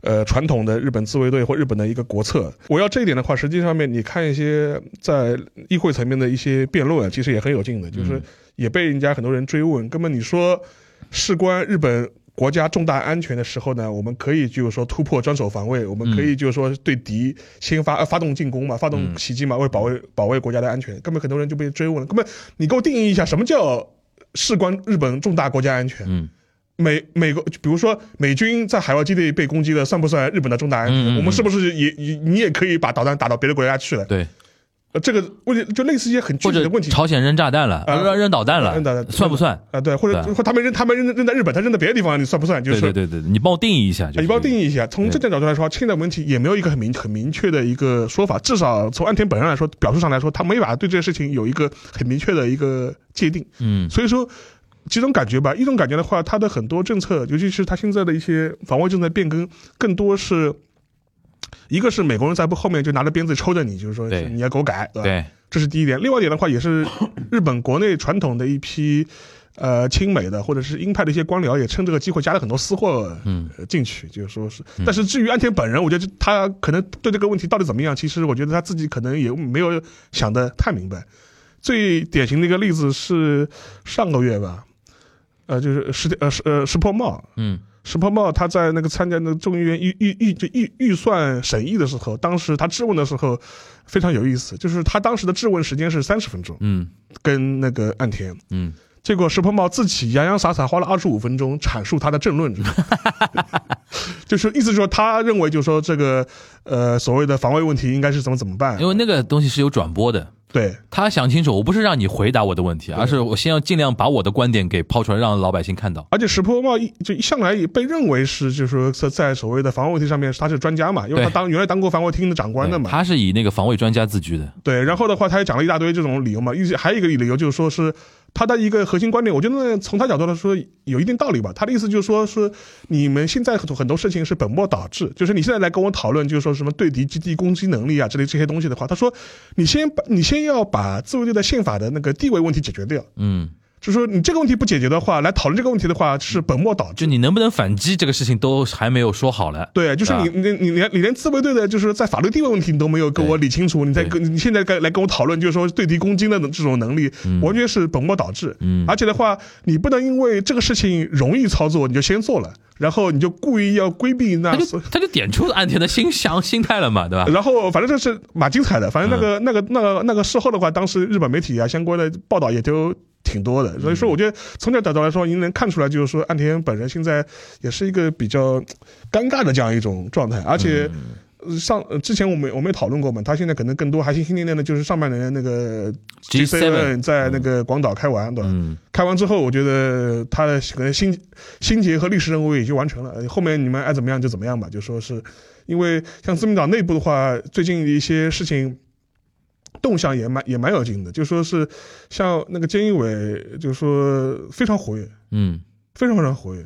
呃传统的日本自卫队或日本的一个国策。我要这一点的话，实际上面你看一些在议会层面的一些辩论啊，其实也很有劲的，就是也被人家很多人追问。根本你说事关日本国家重大安全的时候呢，我们可以就是说突破专守防卫，我们可以就是说对敌先发呃发动进攻嘛，发动袭击嘛，为保卫保卫国家的安全。根本很多人就被追问了，根本你给我定义一下什么叫事关日本重大国家安全？嗯，美美国，比如说美军在海外基地被攻击了，算不算日本的重大安全？嗯嗯嗯我们是不是也也你也可以把导弹打到别的国家去了？对，呃，这个问题就类似一些很具体的问题。朝鲜扔炸弹了，啊扔扔导弹了，扔导弹算不算？啊，对，或者或他们扔他们扔扔在日本，他扔在别的地方，你算不算？就是对对对对，你帮我定义一下，就是你帮我定义一下。从这点角度来说，现在问题也没有一个很明很明确的一个说法，至少从岸田本人来说，表述上来说，他没法对这件事情有一个很明确的一个界定。嗯所以说，几种感觉吧。一种感觉的话，他的很多政策，尤其是他现在的一些防卫政策变更，更多是一个是美国人在后面就拿着鞭子抽着你，就是说你要给我改，对吧？对，这是第一点。另外一点的话，也是 日本国内传统的一批呃亲美的或者是鹰派的一些官僚，也趁这个机会加了很多私货嗯呃进去，就是说是。但是至于安田本人，我觉得他可能对这个问题到底怎么样，其实我觉得他自己可能也没有想得太明白。最典型的一个例子是上个月吧，呃，就是石呃石呃石破茂，嗯石破茂他在那个参加那个众议院预预预就预预算审议的时候，当时他质问的时候非常有意思，就是他当时的质问时间是三十分钟，嗯。跟那个岸田，嗯，结果石破茂自己洋洋洒洒花了二十五分钟阐述他的政论，就是意思就是说他认为就是说这个呃所谓的防卫问题应该是怎么怎么办。因，为那个东西是有转播的。对他想清楚，我不是让你回答我的问题，而是我先要尽量把我的观点给抛出来，让老百姓看到。而且石破茂一就一向来也被认为是，就是说在在所谓的防卫问题上面他是专家嘛，因为他当原来当过防卫厅的长官的嘛。他是以那个防卫专家自居的。对，然后的话他也讲了一大堆这种理由嘛，一直还有一个理由就是说是他的一个核心观点，我觉得从他角度来说有一定道理吧。他的意思就是说是你们现在很多很多事情是本末倒置，就是你现在来跟我讨论，就是说什么对敌基地攻击能力啊之类这些东西的话，他说你先把你先要把自卫队的宪法的那个地位问题解决掉。嗯，就是说，你这个问题不解决的话，来讨论这个问题的话，是本末倒置就。你能不能反击这个事情都还没有说好了。对，就是你你你连你连自卫队的，就是在法律地位问题你都没有跟我理清楚，你在跟你现在跟来跟我讨论，就是说对敌攻击的这种能力，完全是本末倒置。嗯而且的话，你不能因为这个事情容易操作，你就先做了，然后你就故意要规避那他就他就点出安田的心想心态了嘛，对吧？然后反正这是蛮精彩的，反正那嗯个、那个那个那个事后的话，当时日本媒体啊相关的报道也都挺多的，所以说我觉得从这个角度来说，您能看出来，就是说岸田本人现在也是一个比较尴尬的这样一种状态，而且。上呃之前我们我们也讨论过嘛，他现在可能更多还心心念念的就是上半年那个 G7 在那个广岛开完，对吧？嗯开完之后，我觉得他的可能心心结和历史任务已经完成了，呃后面你们爱怎么样就怎么样吧。就说是因为像自民党内部的话，最近一些事情动向也蛮也蛮有劲的，就说是像那个菅义伟，就说非常活跃，嗯。非常非常活跃，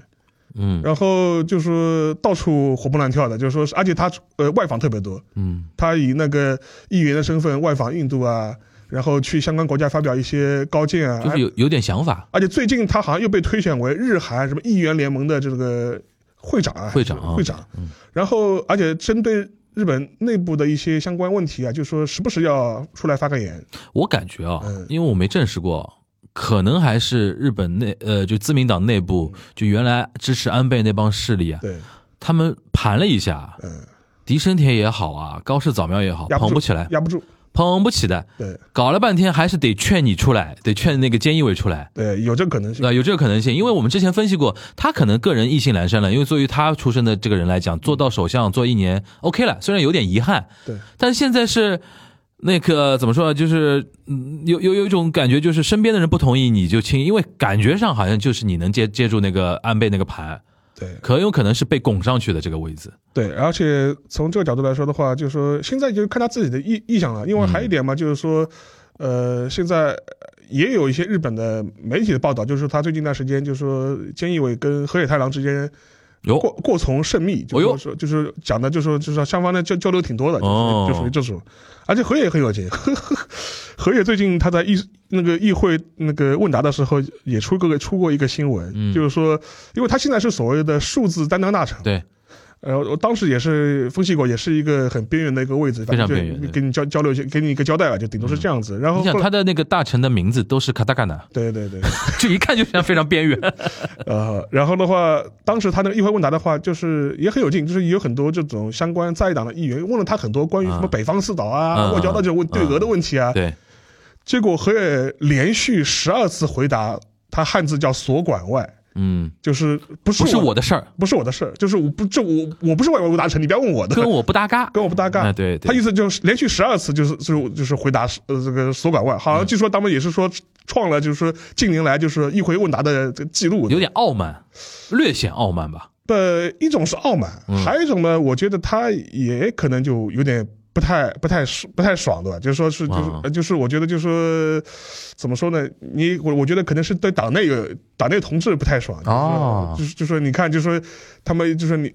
嗯。然后就说到处活蹦乱跳的，就说是而且他呃外访特别多，嗯。他以那个议员的身份外访印度啊，然后去相关国家发表一些高见啊，就是有有点想法。而且最近他好像又被推选为日韩什么议员联盟的这个会长啊，会长啊。会长。然后，而且针对日本内部的一些相关问题啊，就说时不时要出来发个言。我感觉啊嗯，因为我没证实过，可能还是日本内呃，就自民党内部，就原来支持安倍那帮势力啊，对，他们盘了一下，嗯，狄生田也好啊，高市早苗也好，压不住捧不起来，压不住。捧不起的，对搞了半天还是得劝你出来，得劝那个菅义伟出来。对，有这个可能性对。吧？有这个可能性，因为我们之前分析过，他可能个人意兴阑珊了。因为作为他出身的这个人来讲，做到首相做一年 OK 了，虽然有点遗憾，对，但是现在是那个怎么说呢？就是嗯，有有有一种感觉，就是身边的人不同意你就亲，因为感觉上好像就是你能接接住那个安倍那个盘，对很有可能是被拱上去的这个位置。对，而且从这个角度来说的话，就是说现在就看他自己的意意向了，因为还有一点嘛，就是说，呃，现在也有一些日本的媒体的报道，就是说他最近一段时间，就是说菅义伟跟河野太郎之间哟过过从甚密，就是说就是讲的，就是说就是说双方的交交流挺多的，就属于这种，而且河野也很有钱，河野最近他在议那个议会那个问答的时候也出过个出过一个新闻，嗯。就是说，因为他现在是所谓的数字担当大臣，对，呃，我当时也是分析过，也是一个很边缘的一个位置，非常反正就边缘对给你交交流，给你一个交代吧，就顶多是这样子。然后你想他的那个大臣的名字都是卡塔卡纳，对对对，就一看就像非常边缘。呃，然后的话，当时他那个议会问答的话，就是也很有劲，就是有很多这种相关在野党的议员问了他很多关于什么啊北方四岛啊、嗯外交的这种问对俄的问题啊，对，结果何也连续十二次回答，他汉字叫所管外。嗯，就是不是不是我我的事儿，不是我的事儿，就是我不这我我不是外国大臣，你不要问我的，跟我不搭嘎。跟我不搭嘎。哎对对他意思就是连续十二次就是就是就是回答呃这个所管外，好像据说他们也是说创了就是说近年来就是一回问答的这个记录。有点傲慢，略显傲慢吧。呃，一种是傲慢，嗯还有一种呢，我觉得他也可能就有点。不太不太不太爽，对吧？就是说是就是、就是我觉得就是说怎么说呢？你我我觉得可能是对党内有党内同志不太爽，就是哦就是就是说你看，就是说他们就是说你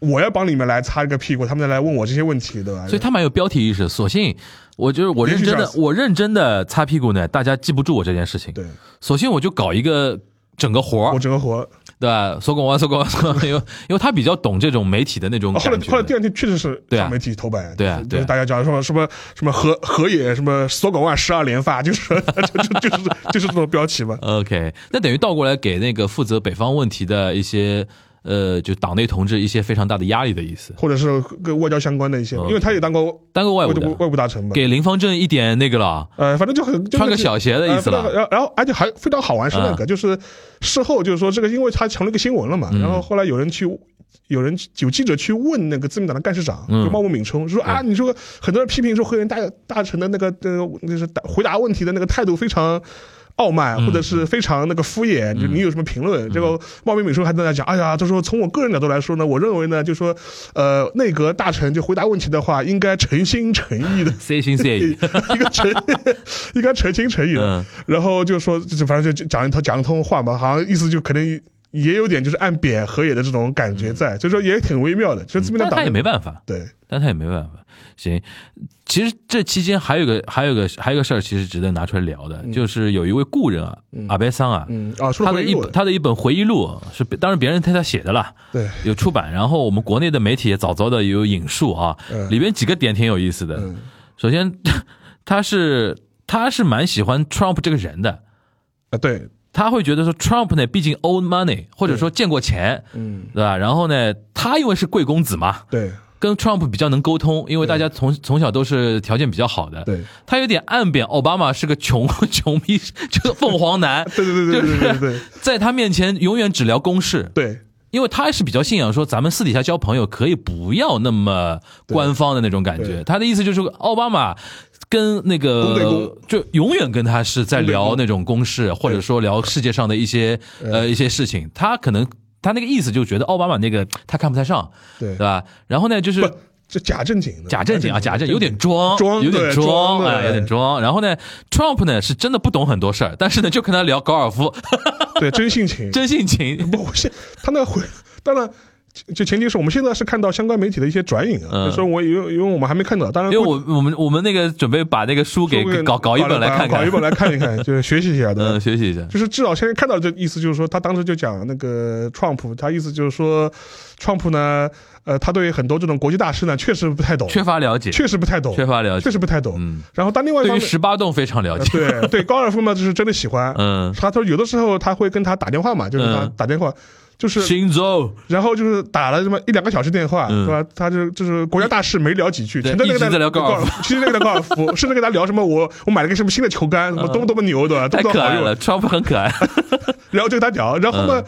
我要帮你们来擦一个屁股，他们再来问我这些问题，对吧？所以他蛮有标题意识。索性我就是我认真的，我认真的擦屁股呢，大家记不住我这件事情。对索性我就搞一个整个活我，整个活对吧？搜狗啊，搜狗啊，搜狗啊，因为因为他比较懂这种媒体的那种哦后来。后来第二天确实是对啊上媒体头版，对啊对啊大家讲什么什么什么河河野什么索广万十二连发，就是 就就就是就是这种标题嘛。OK，那等于倒过来给那个负责北方问题的一些呃，就党内同志一些非常大的压力的意思。或者是跟外交相关的一些，因为他也当过当过外务，外务大臣嘛。给林方正一点那个了，呃，反正就很就穿个小鞋的意思了然后然后而且还非常好玩是那啊个，就是事后就是说这个，因为他成了一个新闻了嘛，嗯。然后后来有人去。有人有记者去问那个自民党的干事长，嗯。就茂木敏充，说啊，你说很多人批评说河源大大臣的那个呃，就是答回答问题的那个态度非常傲慢，嗯或者是非常那个敷衍，就你有什么评论？这个茂名美术还在那讲，哎呀，他说从我个人角度来说呢，我认为呢，就说呃，内阁大臣就回答问题的话，应该诚心诚意的诚 心诚意，一个诚，应该诚心诚意的。嗯然后就说，就反正就讲一套讲一通话嘛，好像意思就可能也有点就是按扁河野的这种感觉在，所以说也挺微妙的。就是自民党党嗯但他也没办法，对，但他也没办法。行，其实这期间还有个还有个还有个事儿，其实值得拿出来聊的，就是有一位故人啊，阿白桑啊，嗯。啊，他的他的一本回忆录是当然别人替他写的啦，对，有出版，然后我们国内的媒体也早早的有引述啊，嗯。里边几个点挺有意思的。嗯。首先，他是他是蛮喜欢 Trump 这个人的，啊，对，他会觉得说 Trump 呢，毕竟 old money 或者说见过钱，嗯，对吧？然后呢，他因为是贵公子嘛，对跟 Trump 比较能沟通，因为大家从从小都是条件比较好的。对，他有点暗贬奥巴马是个穷 穷逼，就是凤凰男，对对对对对对对在他面前永远只聊公事。对因为他是比较信仰说，咱们私底下交朋友可以不要那么官方的那种感觉。他的意思就是，奥巴马跟那个就永远跟他是在聊那种公事，或者说聊世界上的一些呃一些事情。他可能他那个意思就觉得奥巴马那个他看不太上，对对吧？然后呢，就是不，这假正经的，假正经啊，假正有点装，装有点装啊，有点装。然后呢，Trump 呢是真的不懂很多事儿，但是呢就跟他聊高尔夫，对真性情，真性情。不，我现他那回，当然。就前提是我们现在是看到相关媒体的一些转引啊，嗯就说我因为因为我们还没看到，当然因为我我们我们那个准备把那个书给搞搞一本来看看，搞一本来看一看，就是学习一下的。嗯，学习一下。就是至少现在看到这意思，就是说他当时就讲那个 Trump，他意思就是说，Trump 呢，呃，他对很多这种国际大师呢，确实不太懂，缺乏了解，确实不太懂，缺乏了解确实不太懂。嗯然后但另外一对于，十八洞非常了呃解。对对高尔夫嘛，就是真的喜欢。嗯，他说有的时候他会跟他打电话嘛，就是他嗯打电话，就是行走，然后就是打了这么一两个小时电话，嗯。是吧？他就就是国家大事没聊几句，对全在那个在聊高尔夫。夫，其实在跟他高尔夫，甚至跟他聊什么我我买了个什么新的球杆，什么多么多么牛对吧太么多么好用。可爱了，，Trump 很可爱。然后就跟他聊，然后呢，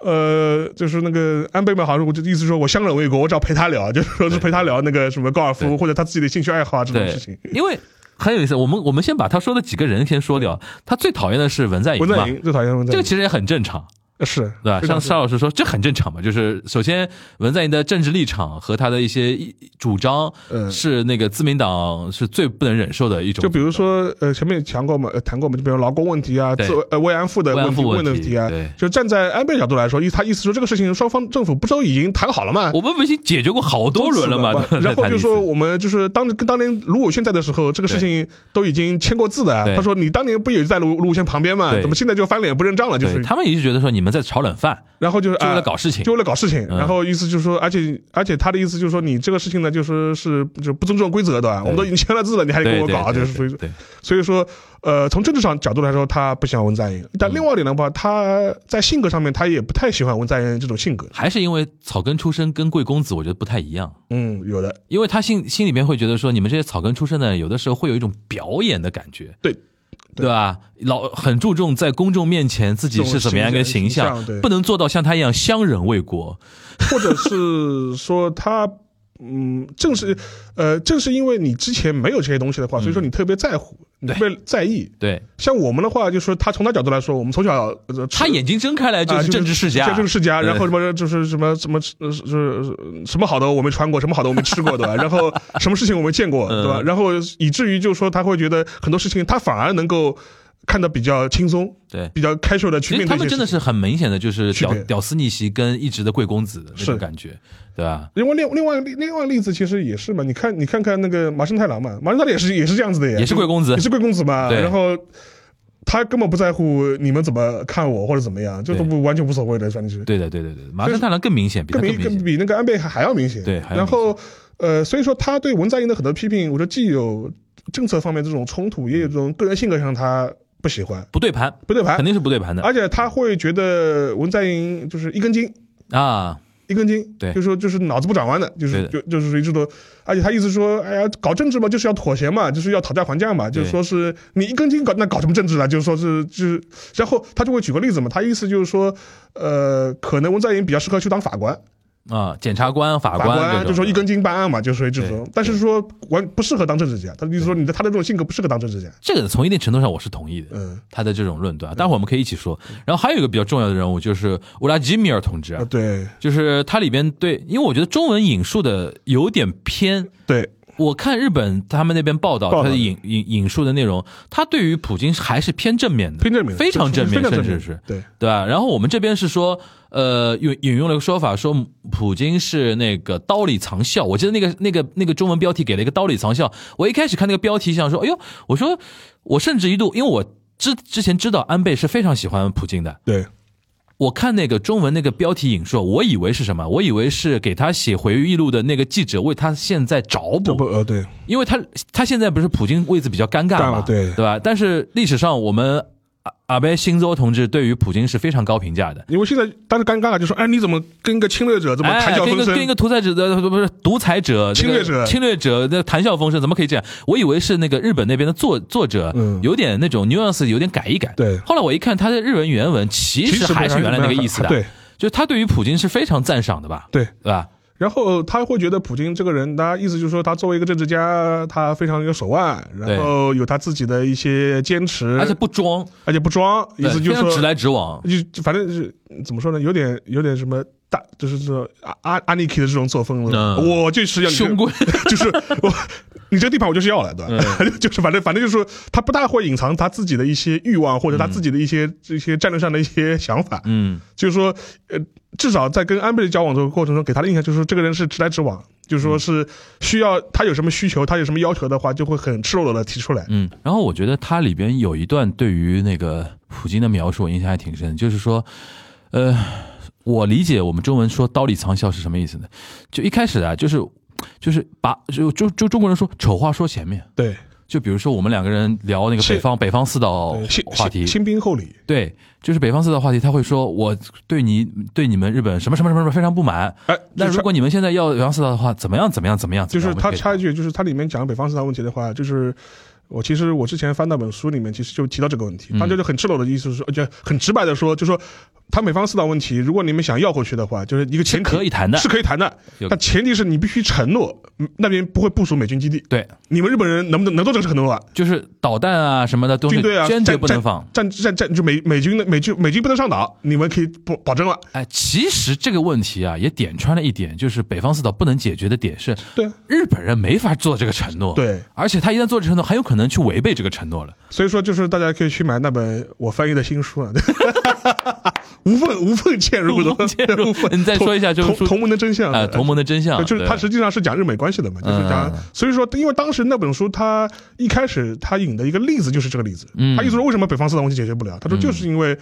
呃，就是那个安倍嘛，好像我就意思说我相忍为国，我只要陪他聊，就是说是陪他聊那个什么高尔夫或者他自己的兴趣爱好啊这种对事情。，因为很有意思。我们我们先把他说的几个人先说掉，他最讨厌的是文在寅嘛，文在寅最讨厌文在寅，这个其实也很正常。是对吧？像沙老师说，这很正常嘛。就是首先，文在寅的政治立场和他的一些主张，嗯是那个自民党是最不能忍受的一种。就比如说，呃，前面讲过嘛，呃谈过嘛，就比如劳工问题啊，呃慰安妇的问题妇问题啊对，就站在安倍角度来说，意他意思说这个事情双方政府不都已经谈好了嘛？我们不已经解决过好多轮了嘛？然后就说我我们就是当跟当年卢武铉在的时候，这个事情都已经签过字的。他说你当年不也在卢卢武铉旁边嘛？怎么现在就翻脸不认账了？就是他们一直觉得说你们在炒冷饭，然后就是就为了啊搞事情就为了搞事情。嗯然后意思就是说，而且而且他的意思就是说，你这个事情呢，就是是就不尊重规则，的？我们都已经签了字了，你还得跟我搞，就是所以对对所以说，呃，从政治上角度来说，他不喜欢文在寅。但另外一点的话，他在性格上面，他也不太喜欢文在寅这种性格。还是因为草根出身跟贵公子，我觉得不太一样。嗯，有的，因为他心心里面会觉得说，你们这些草根出身的，有的时候会有一种表演的感觉，对。对吧？老很注重在公众面前自己是怎么样一个形象，形象对不能做到像他一样相忍为国。或者是说他。嗯，正是，呃，正是因为你之前没有这些东西的话，所以说你特别在乎，你特别在意。对像我们的话，就说他从他角度来说，我们从小呃他眼睛睁开来就啊是政治世家，政治世家，然后什么就是什么什么呃是什么好的我没穿过，什么好的我没吃过，对吧？然后什么事情我没见过，嗯对吧？然后以至于就是说他会觉得很多事情他反而能够看得比较轻松，对。比较 casual 的去面对一些事情。们真的是很明显的，就是屌屌丝逆袭跟一直的贵公子的那种是感觉，对吧？另外另另外另外例子其实也是嘛，你看你看看那个麻生太郎嘛，麻生太郎也是也是这样子的呀，也是贵公子也是贵公子嘛，然后。他根本不在乎你们怎么看我或者怎么样，就都不完全无所谓的，反正是。对的，对对对，麻生太郎更明显，比他更明。比那个安倍还还要明显。对然后呃，所以说他对文在寅的很多批评，我觉得既有政策方面这种冲突，也有这种个人性格上他不喜欢，不对盘，不对盘。肯，定是不对盘的。而且他会觉得文在寅就是一根筋。啊！一根筋，对。就说就是脑子不转弯的，就是就就是一直都，而且他意思说，哎呀，搞政治嘛，就是要妥协嘛，就是要讨价还价嘛，就是说是你一根筋搞那搞什么政治啊？就是说是就是，然后他就会举个例子嘛，他意思就是说，呃，可能文在寅比较适合去当法官，啊，检察官、法法官就说一根筋办案嘛，就属于这种，但是说完不适合当政治家，他的意思说你的他的这种性格不适合当政治家，这个从一定程度上我是同意的，嗯。他的这种论断，待会儿我们可以一起说。然后还有一个比较重要的人物就是乌拉基米尔同志啊，啊，对。就是他里边对，因为我觉得中文引述的有点偏。对，我看日本他们那边报道，他的引引引述的内容，他对于普京还是偏正面的，偏正面非常正面，非常正面甚至是对对吧？然后我们这边是说，呃，引引用了一个说法，说普京是那个刀里藏笑。我记得那个那个那个中文标题给了一个刀里藏笑。我一开始看那个标题想说，哎呦，我说我甚至一度，因为我之之前知道安倍是非常喜欢普京的，对我看那个中文那个标题引述，我以为是什么？我以为是给他写回忆录的那个记者为他现在找补，不呃对因为他他现在不是普京位置比较尴尬嘛，对对吧？但是历史上我们阿阿贝新州同志对于普京是非常高评价的。因为现在当时尴尬就说，哎，你怎么跟一个侵略者这么谈哎，笑风生？跟一个跟一个独裁者的不不是独裁者、侵略者那个侵略者的谈笑风生，怎么可以这样？我以为是那个日本那边的作作者嗯有点那种 nuance 有点改一改。对后来我一看他的日文原文，其其实实还是原来那个意思的。对，就他对于普京是非常赞赏的吧？对。对吧？然后他会觉得普京这个人，他意思就是说，他作为一个政治家，他非常有手腕，然后有他自己的一些坚持，而且不装，而且不装，意思就是说，直来直往。就就反正是怎么说呢，有点有点什么大，就是说阿阿阿尼克的这种作风了。嗯我 就是要就是我，你这个地盘我就是要了，对吧？就是反正反正就是说，他不大会隐藏他自己的一些欲望，或者他自己的一些、这些战略上的一些想法。嗯，就是说，呃，至少在跟安倍的交往这个过程中，给他的印象就是说，这个人是直来直往，就是说是需要他有什么需求，他有什么要求的话，就会很赤裸裸的提出来。嗯，然后我觉得它里边有一段对于那个普京的描述，我印象还挺深，就是说，呃，我理解我们中文说“刀里藏笑”是什么意思呢？就一开始啊，就是就是把就就就中国人说丑话说前面，对，就比如说我们两个人聊那个北方北方四岛话题新，兵厚礼，对，就是北方四岛话题，他会说我对你对你们日本什么什么什么非常不满。哎，那如果你们现在要北方四岛的话，怎么样怎么样怎么样？就是他插一句，就是他里面讲北方四岛问题的话，就是我其实我之前翻那本书里面，其实就提到这个问题，嗯他就是很赤裸的意思是说，而且很直白的说，就说他美方四岛问题，如果你们想要回去的话，就是一个前提是可以谈的是可以谈的。但前提是你必须承诺嗯那边不会部署美军基地。对，你们日本人能不能能做这个承诺啊？就是导弹啊什么的都是军队啊，坚决战不能放。战战战就美美军的美军美军不能上岛，你们可以保保证了。哎，其实这个问题啊，也点穿了一点，就是北方四岛不能解决的点是，对啊日本人没法做这个承诺，对，而且他一旦做这个承诺，很有可能去违背这个承诺了。所以说，就是大家可以去买那本我翻译的新书啊，无缝无缝 嵌入的无缝嵌入 缝你再说一下就是同同盟的真相啊，同盟的真相，就是它实际上是讲日美关系的嘛，就是讲嗯，所以说，因为当时那本书，它一开始它引的一个例子就是这个例子，嗯他意思说为什么北方四岛问题解决不了？他说就是因为，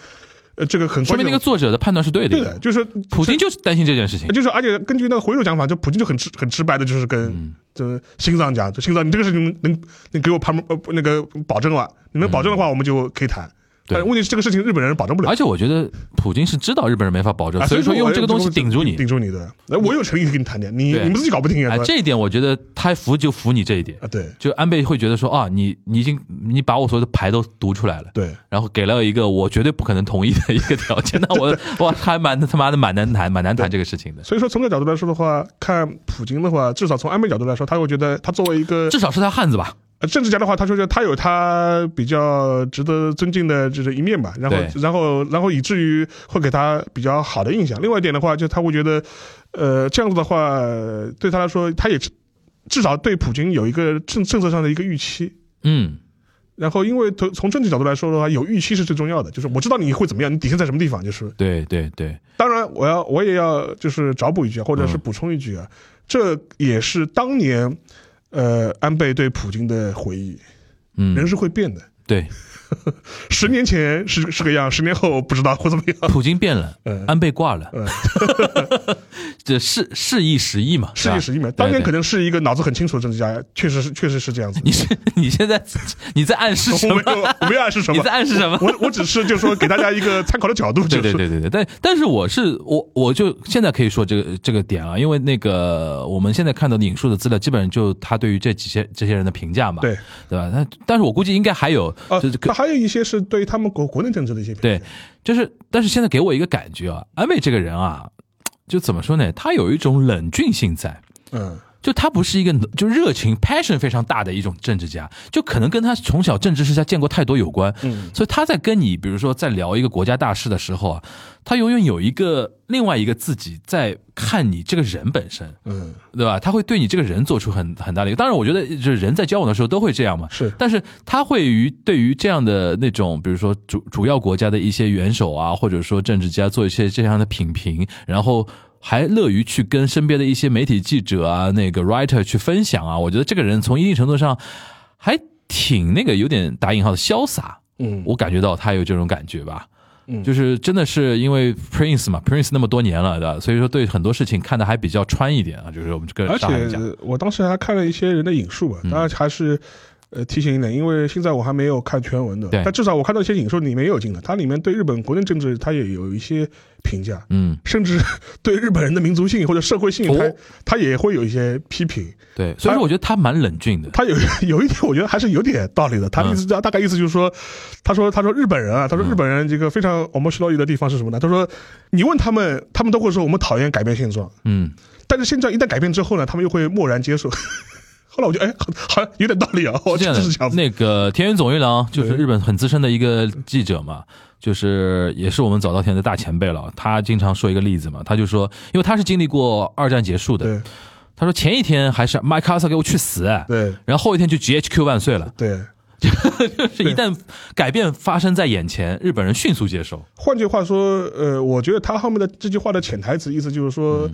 呃，这个很关键说明那个作者的判断是对的。对的，就是普京就是担心这件事情。就是，而且根据那个回路讲法，就普京就很直很直白的，就是跟嗯这心脏讲，就心脏，你这个事情能能给我旁呃那个保证了，你能保证的话，我们就可以谈。但问题是这个事情日本人保证不了而。且我觉得普京是知道日本人没法保证，啊所以说用这个东西顶住你顶。住你的。那我有诚意跟你谈点，你你们自己搞不定啊？哎，这一点我觉得他服就服你这一点。啊，对就安倍会觉得说啊，你你已经你把我所有的牌都读出来了，对，然后给了一个我绝对不可能同意的一个条件，那我我还蛮他妈的蛮难谈蛮难谈这个事情的。所以说从这个角度来说的话，看普京的话，至少从安倍角度来说，他会觉得他作为一个至少是他汉子吧？呃政治家的话，他说他有他比较值得尊敬的就是一面吧，然后然后然后以至于会给他比较好的印象。另外一点的话，就他会觉得，呃，这样子的话对他来说，他也至少对普京有一个政政策上的一个预期。嗯，然后，因为从从政治角度来说的话，有预期是最重要的，就是我知道你会怎么样，你底线在什么地方，就是对对对，当然，我要我也要就是找补一句啊，或者是嗯补充一句啊，这也是当年呃安倍对普京的回忆。嗯，人是会变的，对，十年前是是个样，十年后不知道会怎么样。普京变了嗯，安倍挂了，嗯，这是是意时意嘛？是一时一面，对对当年可能是一个脑子很清楚的政治家，确实是确实是这样子。你是你现在你在暗示什么我没？有，没有暗示什么，你在暗示什么我我我只是就说给大家一个参考的角度，就对是对对对对，但但是我是我我就现在可以说这个这个点啊，因为那个我们现在看到的引述的资料，基本上就他对于这几些这些人的评价嘛，对对吧？但但是我估计应该还有，啊就是，可他还有一些是对于他们国国内政治的一些评对，就是，但是现在给我一个感觉啊，安倍这个人啊，就怎么说呢？他有一种冷峻性在。嗯，就他不是一个就热情 passion 非常大的一种政治家，就可能跟他从小政治世家见过太多有关，嗯，所以他在跟你比如说在聊一个国家大事的时候啊，他永远有一个另外一个自己在看你这个人本身，嗯，对吧？他会对你这个人做出很很大的一个，当然我觉得就是人在交往的时候都会这样嘛，是。但是他会于对于这样的那种，比如说主主要国家的一些元首啊，或者说政治家做一些这样的品评，然后还乐于去跟身边的一些媒体记者啊、那个 writer 去分享啊。我觉得这个人从一定程度上还挺那个有点打引号的潇洒，嗯，我感觉到他有这种感觉吧。嗯就是真的是因为 Prince 嘛，Prince 那么多年了，对吧？所以说对很多事情看的还比较穿一点啊。就是我们这而个上海人讲，且我当时还看了一些人的引述啊，当然还是。呃，提醒一点，因为现在我还没有看全文的，对但至少我看到一些引述里面也有进的，它里面对日本国内政治它也有一些评价，嗯，甚至 对日本人的民族性或者社会性，哦它它也会有一些批评。对，所以说我觉得他蛮冷峻的。他有 有一点，我觉得还是有点道理的。他的意思大概意思就是说，他说他说日本人啊，他说日本人这个非常我们需要的地方是什么呢？他说你问他们，他们都会说我们讨厌改变现状，嗯，但是现状一旦改变之后呢，他们又会默然接受。后来我就哎，好好像有点道理啊，我是这样的真是这样，子。那个田园总一郎就是日本很资深的一个记者嘛，就是也是我们早稻田的大前辈了。他经常说一个例子嘛，他就说，因为他是经历过二战结束的，他说前一天还是麦克阿瑟给我去死，对然后后一天就 GHQ 万岁了。对，就是一旦改变发生在眼前，日本人迅速接受。换句话说，呃，我觉得他后面的这句话的潜台词意思就是说。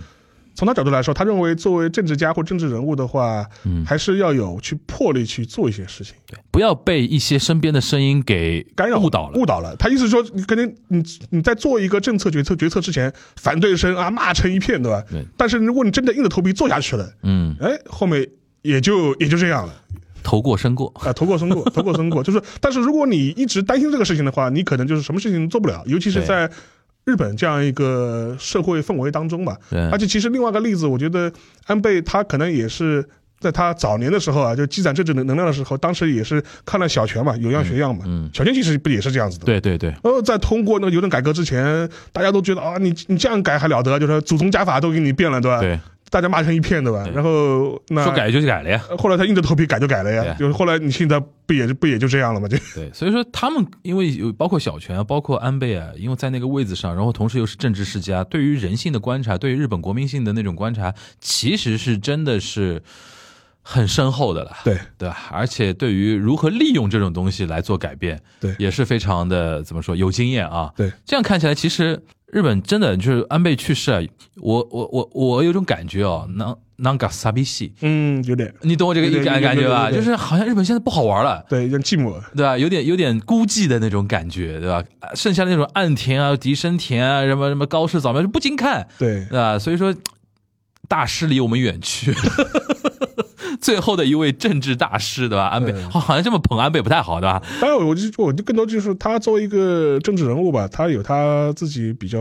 从他角度来说，他认为作为政治家或政治人物的话，嗯还是要有去魄力去做一些事情。对，不要被一些身边的声音给干扰误导了。误导了。他意思说，你可能你你在做一个政策决策决策之前，反对声啊骂成一片，对吧？对。但是如果你真的硬着头皮做下去了，嗯，哎，后面也就也就这样了头过身过。啊，头过身过，头过身过。就是，但是如果你一直担心这个事情的话，你可能就是什么事情都做不了，尤其是在。日本这样一个社会氛围当中吧，而且其实另外一个例子，我觉得安倍他可能也是在他早年的时候啊，就积攒政治能能量的时候，当时也是看了小泉嘛，有样学样嘛。嗯小泉其实不也是这样子的？。对对对，然后在通过那个邮政改革之前，大家都觉得啊，你你这样改还了得？就是祖宗家法都给你变了，对吧？对，大家骂成一片，对吧？对然后那说改就改了呀。后来他硬着头皮改就改了呀，啊就是后来你现在不也就不也就这样了吗？就 对，所以说他们因为有包括小泉啊，包括安倍啊，因为在那个位子上，然后同时又是政治世家，对于人性的观察，对于日本国民性的那种观察，其实是真的是很深厚的了。对对吧？而且对于如何利用这种东西来做改变，对也是非常的怎么说有经验啊。对，这样看起来，其实日本真的就是安倍去世啊，我我我我有种感觉哦，那那个萨比西，嗯，有点你懂我这个对对感感觉吧？就是好像日本现在不好玩了。对，有点寂寞。对吧？有点有点孤寂的那种感觉，对吧？剩下的那种岸田啊、笛生田啊、什么什么高市早苗就不经看，对对吧？所以说，大师离我们远去。最后的一位政治大师，对吧？安倍对好好像这么捧安倍不太好，对吧？当然，我就我就更多就是他作为一个政治人物吧，他有他自己比较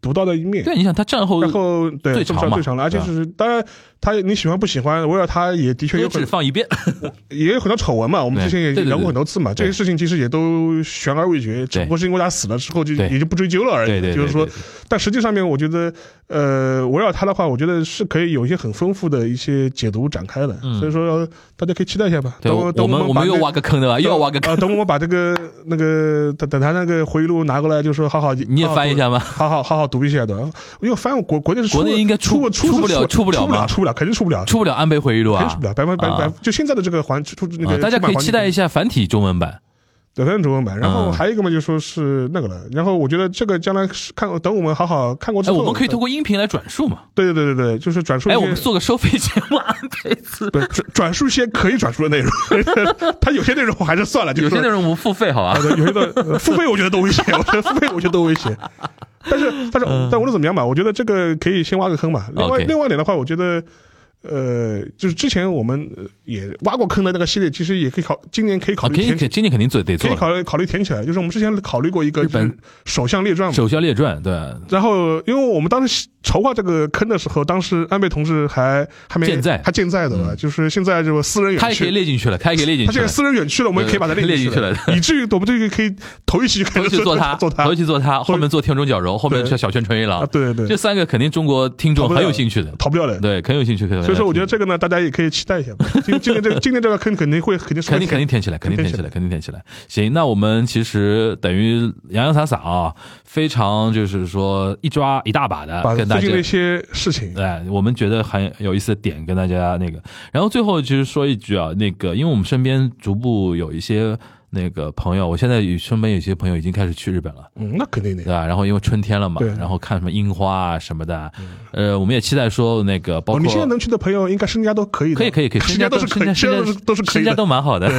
独到的一面。对，你想他战后然后对这么最长嘛最长了，而且是当然，他你喜欢不喜欢，围绕他也的确有都很只放一遍，也有很多丑闻嘛，我们之前也聊过很多次嘛，这些事情其实也都悬而未决，只不过是因为他死了之后就也就不追究了而已。对对对就是说但实际上面我觉得，呃，围绕他的话，我觉得是可以有一些很丰富的一些解读展开的，嗯所以说大家可以期待一下吧。对，等我们我们又挖个坑，对吧？又要挖个啊，坑，等我们把这个那个等等他那个回忆录拿过来，就说好好你也翻一下吗？好好好好读一下的，因为翻国国内是出国内应该出出出不了出不了吗出不了，出不了，肯定出不了，出不了安倍回忆录啊肯定出不！了，百分百百就现在的这个环出那个，啊大家可以期待一下。繁体中文版。对，反正中文版。然后嗯还有一个嘛，就说是那个了。然后我觉得这个将来是看，等我们好好看过之哎，后，我们可以通过音频来转述嘛？对对对对对，就是转述一哎，些。我们做个收费节目，安倍词。对转转述一些可以转述的内容，他有些内容我还是算了，就有些内容我们付费好 吧有些的呃付费我觉得都危险，我觉得付费我觉得都危险。但是但是但无论怎么样吧，我觉得这个可以先挖个坑嘛。另外另外一点的话，我觉得。呃，就是之前我们呃也挖过坑的那个系列，其实也可以考，今年可以考啊，虑填起，肯今年肯定做得可做可。以考虑考虑填起来。就是我们之前考虑过一个日本首相列传嘛，手下列传，对，然后，因为我们当时筹划这个坑的时候，当时安倍同志还还没健在还健在的吧？就是现在就私人远去他也可以，列进去了，他也可以列进去了。他现在私人远去了，我们也可以把它对列列进去了以至于我们这个可以头一期就开头始做他，做他头一期做他，后面做天中角荣，后面对是小泉纯一啊，郎，对对对，这三个肯定中国听众很有兴趣的，逃不掉的。对，很有兴趣。可以所以说，我觉得这个呢，大家也可以期待一下。今今天这个今天这个坑肯定会肯定肯定肯定填起来，肯定填起来，肯定填起来。行，那我们其实等于洋洋洒洒啊，非常就是说一抓一大把的把跟大家最近的一些事情，对，我们觉得很有意思的点跟大家那个，然后最后其实说一句啊，那个，因为我们身边逐步有一些那个朋友，我现在有身边有些朋友已经开始去日本了。嗯，那肯定的对。吧？然后因为春天了嘛对，然后看什么樱花啊什么的，呃，我们也期待说那个包哦，括你现在能去的朋友，应该身家都可以的，可以可以可以，身家都是可以，身家身家都是都是可以身家。都蛮好的，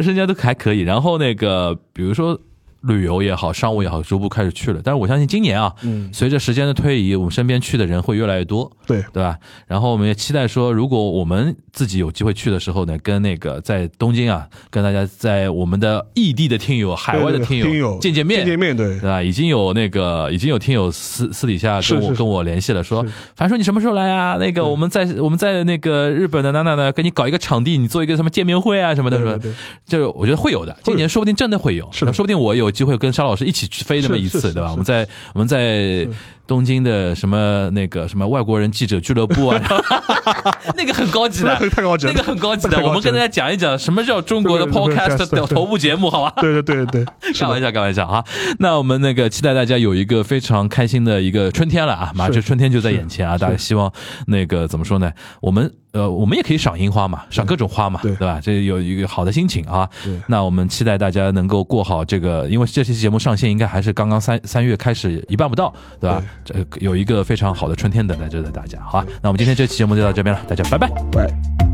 身家都还可以。然后那个比如说旅游也好，商务也好，逐步开始去了。但是我相信今年啊，嗯，随着时间的推移，我们身边去的人会越来越多。对，对吧？然后我们也期待说，如果我们自己有机会去的时候呢，跟那个在东京啊，跟大家在我们的异地的听友、海外的听听友见见面，见见面，对对，吧？已经有那个已经有听友私私底下跟我跟我联系了，说是反正说你什么时候来啊？那个我们在我们在那个日本的哪哪哪给你搞一个场地，你做一个什么见面会啊什么的，是吧对对？对，这我觉得会有的，今年说不定真的会有，是的说不定我有机会跟沙老师一起去飞那么一次，对吧？我们在我们在东京的什么那个什么外国人记者俱乐部啊，那个很高级的，太高级了，那个很高级的，我们跟大家讲一讲什么叫中国的 podcast 的头部节目，好吧？对对对对，对 开玩笑，开玩笑啊！那我们那个期待大家有一个非常开心的一个春天了啊！马上春天就在眼前啊！大家希望那个怎么说呢？我们呃，我们也可以赏樱花嘛，赏各种花嘛，对对吧？这有一个好的心情啊。那我们期待大家能够过好这个，因为这期节目上线应该还是刚刚三三月开始一半不到，对吧？这有一个非常好的春天等待着大家，好吧？那我们今天这期节目就到这边了，大家拜拜。拜。